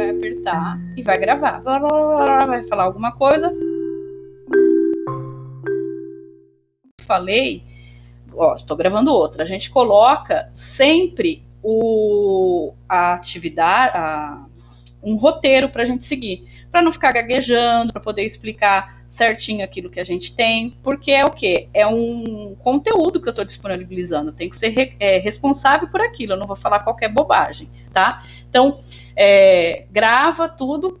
apertar e vai gravar. Vai falar alguma coisa. Falei, ó, estou gravando outra. A gente coloca sempre o, a atividade, a, um roteiro para a gente seguir, para não ficar gaguejando, para poder explicar certinho aquilo que a gente tem, porque é o que? É um conteúdo que eu estou disponibilizando, eu tenho que ser é, responsável por aquilo, eu não vou falar qualquer bobagem, tá? Então, é, grava tudo,